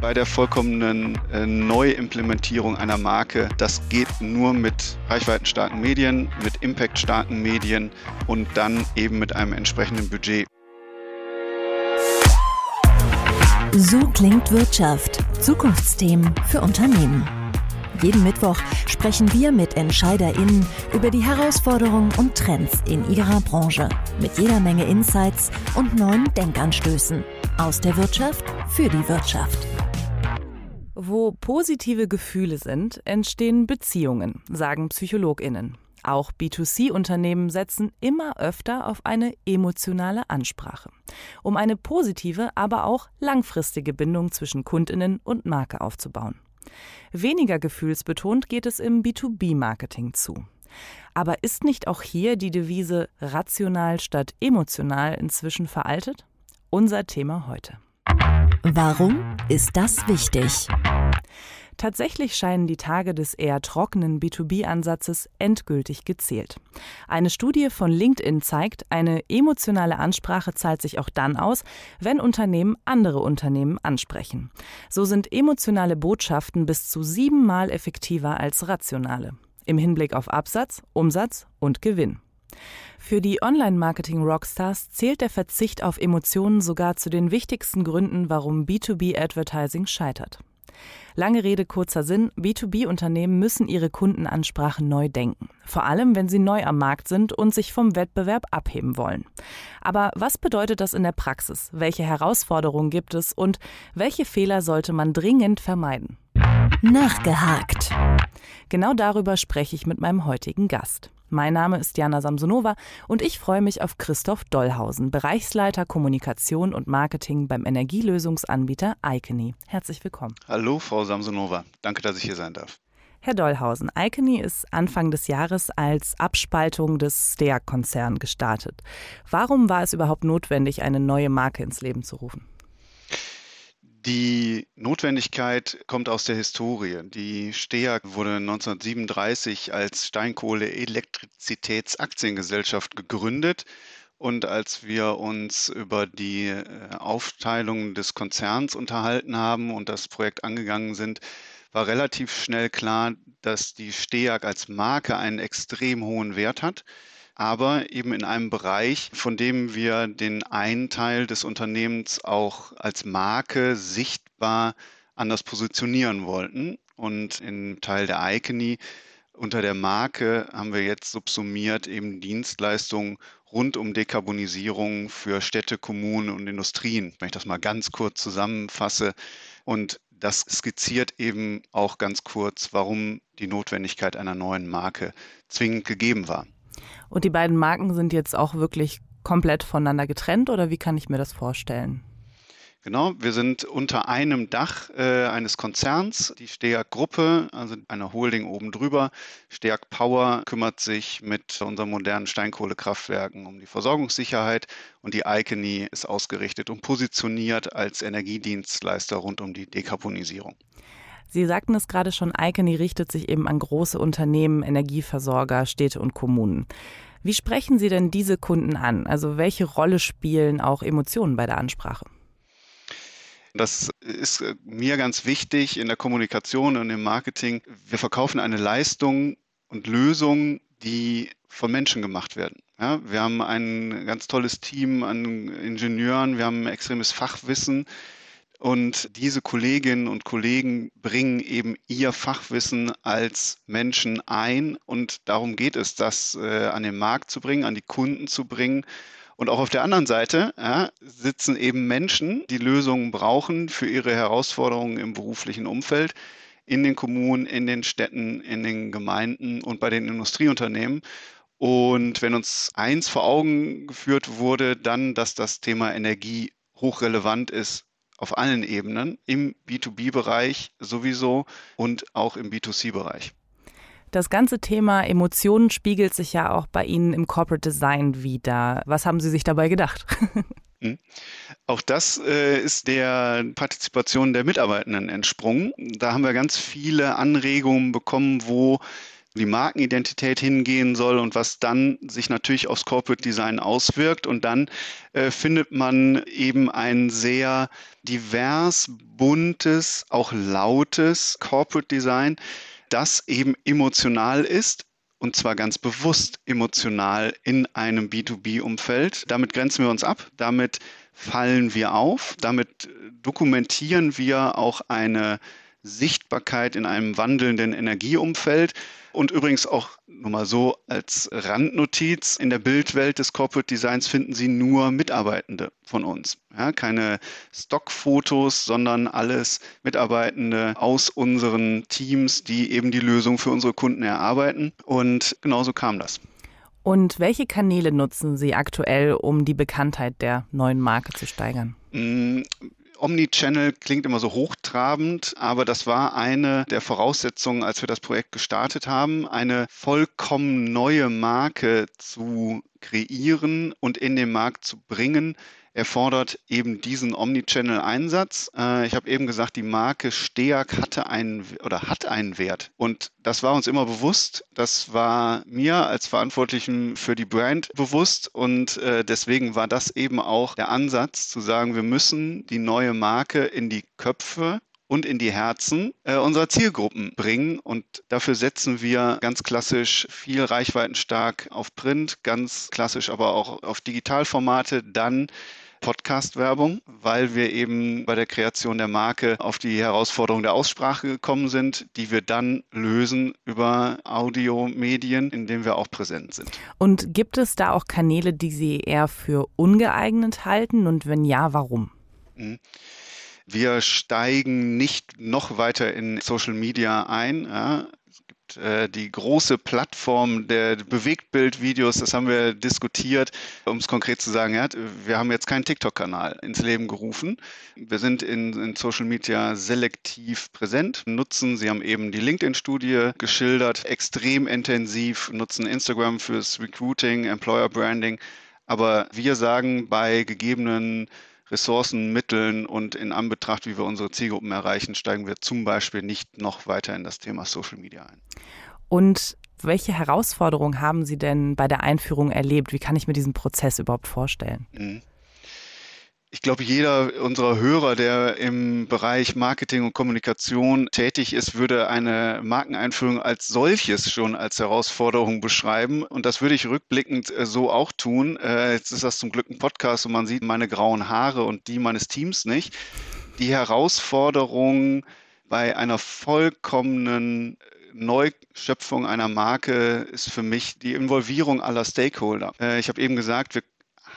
bei der vollkommenen äh, Neuimplementierung einer Marke. Das geht nur mit reichweitenstarken Medien, mit impactstarken Medien und dann eben mit einem entsprechenden Budget. So klingt Wirtschaft. Zukunftsthemen für Unternehmen. Jeden Mittwoch sprechen wir mit EntscheiderInnen über die Herausforderungen und Trends in ihrer Branche. Mit jeder Menge Insights und neuen Denkanstößen. Aus der Wirtschaft für die Wirtschaft. Wo positive Gefühle sind, entstehen Beziehungen, sagen PsychologInnen. Auch B2C-Unternehmen setzen immer öfter auf eine emotionale Ansprache, um eine positive, aber auch langfristige Bindung zwischen Kundinnen und Marke aufzubauen. Weniger gefühlsbetont geht es im B2B-Marketing zu. Aber ist nicht auch hier die Devise rational statt emotional inzwischen veraltet? Unser Thema heute. Warum ist das wichtig? Tatsächlich scheinen die Tage des eher trockenen B2B-Ansatzes endgültig gezählt. Eine Studie von LinkedIn zeigt, eine emotionale Ansprache zahlt sich auch dann aus, wenn Unternehmen andere Unternehmen ansprechen. So sind emotionale Botschaften bis zu siebenmal effektiver als rationale. Im Hinblick auf Absatz, Umsatz und Gewinn. Für die Online-Marketing-Rockstars zählt der Verzicht auf Emotionen sogar zu den wichtigsten Gründen, warum B2B-Advertising scheitert. Lange Rede, kurzer Sinn, B2B-Unternehmen müssen ihre Kundenansprache neu denken. Vor allem, wenn sie neu am Markt sind und sich vom Wettbewerb abheben wollen. Aber was bedeutet das in der Praxis? Welche Herausforderungen gibt es und welche Fehler sollte man dringend vermeiden? Nachgehakt. Genau darüber spreche ich mit meinem heutigen Gast. Mein Name ist Jana Samsonova und ich freue mich auf Christoph Dollhausen, Bereichsleiter Kommunikation und Marketing beim Energielösungsanbieter Icony. Herzlich willkommen. Hallo, Frau Samsonova. Danke, dass ich hier sein darf. Herr Dollhausen, Icony ist Anfang des Jahres als Abspaltung des STEAG-Konzern gestartet. Warum war es überhaupt notwendig, eine neue Marke ins Leben zu rufen? Die Notwendigkeit kommt aus der Historie. Die STEAG wurde 1937 als Steinkohle-Elektrizitätsaktiengesellschaft gegründet. Und als wir uns über die äh, Aufteilung des Konzerns unterhalten haben und das Projekt angegangen sind, war relativ schnell klar, dass die STEAG als Marke einen extrem hohen Wert hat aber eben in einem Bereich, von dem wir den einen Teil des Unternehmens auch als Marke sichtbar anders positionieren wollten. Und im Teil der Icony unter der Marke haben wir jetzt subsumiert eben Dienstleistungen rund um Dekarbonisierung für Städte, Kommunen und Industrien, wenn ich das mal ganz kurz zusammenfasse. Und das skizziert eben auch ganz kurz, warum die Notwendigkeit einer neuen Marke zwingend gegeben war. Und die beiden Marken sind jetzt auch wirklich komplett voneinander getrennt oder wie kann ich mir das vorstellen? Genau, wir sind unter einem Dach äh, eines Konzerns, die Steag Gruppe, also eine Holding oben drüber. Steag Power kümmert sich mit unseren modernen Steinkohlekraftwerken um die Versorgungssicherheit und die Icony ist ausgerichtet und positioniert als Energiedienstleister rund um die Dekarbonisierung. Sie sagten es gerade schon, Icony richtet sich eben an große Unternehmen, Energieversorger, Städte und Kommunen. Wie sprechen Sie denn diese Kunden an? Also welche Rolle spielen auch Emotionen bei der Ansprache? Das ist äh, mir ganz wichtig in der Kommunikation und im Marketing. Wir verkaufen eine Leistung und Lösung, die von Menschen gemacht werden. Ja, wir haben ein ganz tolles Team an Ingenieuren, wir haben extremes Fachwissen. Und diese Kolleginnen und Kollegen bringen eben ihr Fachwissen als Menschen ein. Und darum geht es, das äh, an den Markt zu bringen, an die Kunden zu bringen. Und auch auf der anderen Seite ja, sitzen eben Menschen, die Lösungen brauchen für ihre Herausforderungen im beruflichen Umfeld, in den Kommunen, in den Städten, in den Gemeinden und bei den Industrieunternehmen. Und wenn uns eins vor Augen geführt wurde, dann, dass das Thema Energie hochrelevant ist auf allen Ebenen, im B2B-Bereich sowieso und auch im B2C-Bereich. Das ganze Thema Emotionen spiegelt sich ja auch bei Ihnen im Corporate Design wieder. Was haben Sie sich dabei gedacht? Hm. Auch das äh, ist der Partizipation der Mitarbeitenden entsprungen. Da haben wir ganz viele Anregungen bekommen, wo die Markenidentität hingehen soll und was dann sich natürlich aufs Corporate Design auswirkt. Und dann äh, findet man eben ein sehr divers, buntes, auch lautes Corporate Design, das eben emotional ist, und zwar ganz bewusst emotional in einem B2B-Umfeld. Damit grenzen wir uns ab, damit fallen wir auf, damit dokumentieren wir auch eine Sichtbarkeit in einem wandelnden Energieumfeld. Und übrigens auch nur mal so als Randnotiz, in der Bildwelt des Corporate Designs finden Sie nur Mitarbeitende von uns. Ja, keine Stockfotos, sondern alles Mitarbeitende aus unseren Teams, die eben die Lösung für unsere Kunden erarbeiten. Und genauso kam das. Und welche Kanäle nutzen Sie aktuell, um die Bekanntheit der neuen Marke zu steigern? Omnichannel klingt immer so hochtrabend, aber das war eine der Voraussetzungen, als wir das Projekt gestartet haben, eine vollkommen neue Marke zu kreieren und in den Markt zu bringen, erfordert eben diesen Omnichannel-Einsatz. Äh, ich habe eben gesagt, die Marke Steag hatte einen oder hat einen Wert. Und das war uns immer bewusst. Das war mir als Verantwortlichen für die Brand bewusst. Und äh, deswegen war das eben auch der Ansatz zu sagen, wir müssen die neue Marke in die Köpfe und in die Herzen äh, unserer Zielgruppen bringen. Und dafür setzen wir ganz klassisch viel reichweitenstark auf Print, ganz klassisch aber auch auf Digitalformate, dann Podcast-Werbung, weil wir eben bei der Kreation der Marke auf die Herausforderung der Aussprache gekommen sind, die wir dann lösen über Audiomedien, in denen wir auch präsent sind. Und gibt es da auch Kanäle, die Sie eher für ungeeignet halten? Und wenn ja, warum? Mhm. Wir steigen nicht noch weiter in Social Media ein. Ja die große Plattform der Bewegtbildvideos, das haben wir diskutiert, um es konkret zu sagen, wir haben jetzt keinen TikTok-Kanal ins Leben gerufen. Wir sind in, in, Social Media selektiv präsent, nutzen, Sie haben eben die LinkedIn-Studie geschildert, extrem intensiv, nutzen Instagram fürs Recruiting, Employer Branding. Aber wir sagen bei gegebenen Ressourcen, Mitteln und in Anbetracht, wie wir unsere Zielgruppen erreichen, steigen wir zum Beispiel nicht noch weiter in das Thema Social Media ein. Und welche Herausforderungen haben Sie denn bei der Einführung erlebt? Wie kann ich mir diesen Prozess überhaupt vorstellen? Mhm. Ich glaube, jeder unserer Hörer, der im Bereich Marketing und Kommunikation tätig ist, würde eine Markeneinführung als solches schon als Herausforderung beschreiben. Und das würde ich rückblickend äh, so auch tun. Äh, jetzt ist das zum Glück ein Podcast und man sieht meine grauen Haare und die meines Teams nicht. Die Herausforderung bei einer vollkommenen Neuschöpfung einer Marke ist für mich die Involvierung aller Stakeholder. Äh, ich habe eben gesagt, wir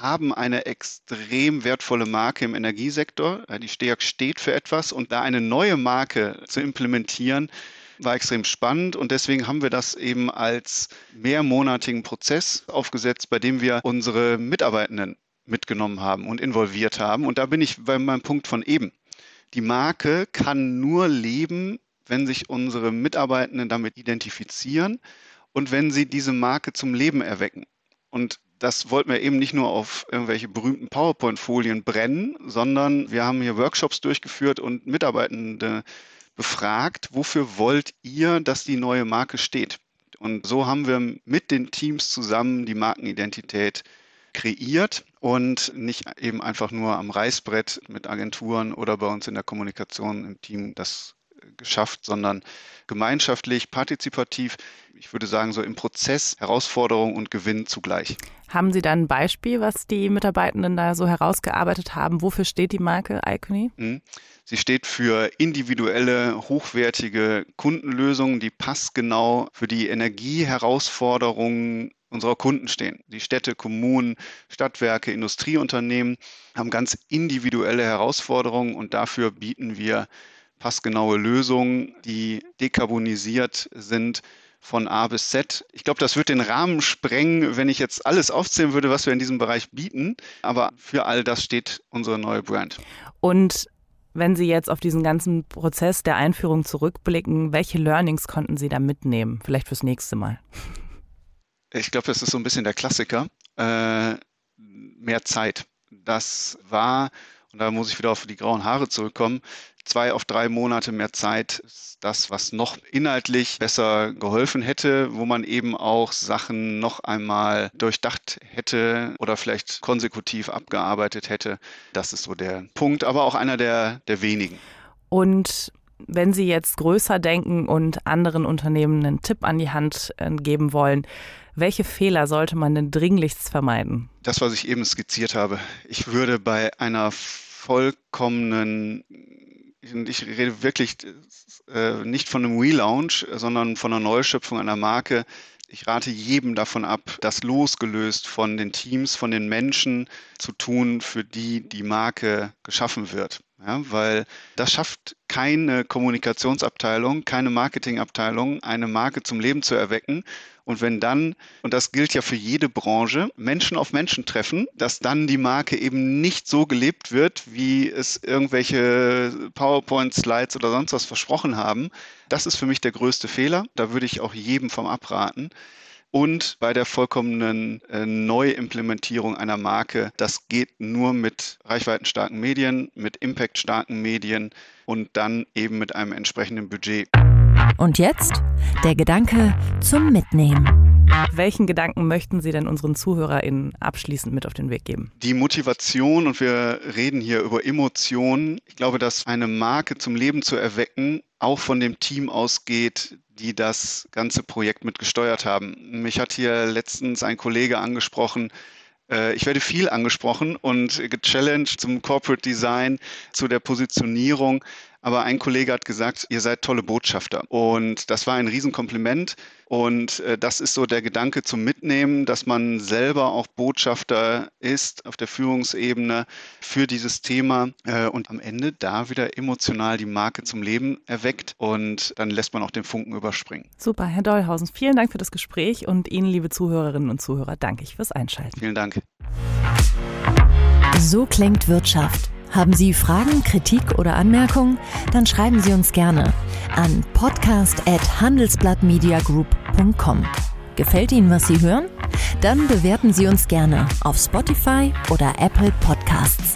haben eine extrem wertvolle Marke im Energiesektor. Die STEAG steht für etwas und da eine neue Marke zu implementieren, war extrem spannend und deswegen haben wir das eben als mehrmonatigen Prozess aufgesetzt, bei dem wir unsere Mitarbeitenden mitgenommen haben und involviert haben. Und da bin ich bei meinem Punkt von eben. Die Marke kann nur leben, wenn sich unsere Mitarbeitenden damit identifizieren und wenn sie diese Marke zum Leben erwecken. Und das wollten wir eben nicht nur auf irgendwelche berühmten PowerPoint-Folien brennen, sondern wir haben hier Workshops durchgeführt und Mitarbeitende befragt, wofür wollt ihr, dass die neue Marke steht? Und so haben wir mit den Teams zusammen die Markenidentität kreiert und nicht eben einfach nur am Reißbrett mit Agenturen oder bei uns in der Kommunikation im Team das geschafft, sondern gemeinschaftlich, partizipativ, ich würde sagen, so im Prozess Herausforderung und Gewinn zugleich. Haben Sie da ein Beispiel, was die Mitarbeitenden da so herausgearbeitet haben? Wofür steht die Marke Icony? Mhm. Sie steht für individuelle, hochwertige Kundenlösungen, die passgenau für die Energieherausforderungen unserer Kunden stehen. Die Städte, Kommunen, Stadtwerke, Industrieunternehmen haben ganz individuelle Herausforderungen und dafür bieten wir passgenaue Lösungen, die dekarbonisiert sind von A bis Z. Ich glaube, das wird den Rahmen sprengen, wenn ich jetzt alles aufzählen würde, was wir in diesem Bereich bieten. Aber für all das steht unsere neue Brand. Und wenn Sie jetzt auf diesen ganzen Prozess der Einführung zurückblicken, welche Learnings konnten Sie da mitnehmen? Vielleicht fürs nächste Mal. Ich glaube, das ist so ein bisschen der Klassiker. Äh, mehr Zeit. Das war, und da muss ich wieder auf die grauen Haare zurückkommen, zwei auf drei Monate mehr Zeit ist das, was noch inhaltlich besser geholfen hätte, wo man eben auch Sachen noch einmal durchdacht hätte oder vielleicht konsekutiv abgearbeitet hätte. Das ist so der Punkt, aber auch einer der, der wenigen. Und wenn Sie jetzt größer denken und anderen Unternehmen einen Tipp an die Hand äh, geben wollen, welche Fehler sollte man denn dringlichst vermeiden? Das, was ich eben skizziert habe. Ich würde bei einer vollkommenen, ich rede wirklich äh, nicht von einem Relaunch, sondern von einer Neuschöpfung einer Marke. Ich rate jedem davon ab, das losgelöst von den Teams, von den Menschen zu tun, für die die Marke geschaffen wird. Ja, weil das schafft keine Kommunikationsabteilung, keine Marketingabteilung, eine Marke zum Leben zu erwecken und wenn dann, und das gilt ja für jede Branche, Menschen auf Menschen treffen, dass dann die Marke eben nicht so gelebt wird, wie es irgendwelche PowerPoint-Slides oder sonst was versprochen haben, das ist für mich der größte Fehler. Da würde ich auch jedem vom abraten und bei der vollkommenen äh, Neuimplementierung einer Marke. Das geht nur mit reichweitenstarken Medien, mit impactstarken Medien und dann eben mit einem entsprechenden Budget. Und jetzt der Gedanke zum Mitnehmen. Welchen Gedanken möchten Sie denn unseren ZuhörerInnen abschließend mit auf den Weg geben? Die Motivation, und wir reden hier über Emotionen. Ich glaube, dass eine Marke zum Leben zu erwecken auch von dem Team ausgeht, die das ganze Projekt mit gesteuert haben. Mich hat hier letztens ein Kollege angesprochen, äh, ich werde viel angesprochen und gechallenged zum Corporate Design, zu der Positionierung. Aber ein Kollege hat gesagt, ihr seid tolle Botschafter. Und das war ein Riesenkompliment. Und äh, das ist so der Gedanke zum Mitnehmen, dass man selber auch Botschafter ist auf der Führungsebene für dieses Thema äh, und am Ende da wieder emotional die Marke zum Leben erweckt. Und dann lässt man auch den Funken überspringen. Super, Herr Dollhausen, vielen Dank für das Gespräch und Ihnen, liebe Zuhörerinnen und Zuhörer, danke ich fürs Einschalten. Vielen Dank. So klingt Wirtschaft haben Sie Fragen, Kritik oder Anmerkungen? Dann schreiben Sie uns gerne an podcast@handelsblattmediagroup.com. Gefällt Ihnen, was Sie hören? Dann bewerten Sie uns gerne auf Spotify oder Apple Podcasts.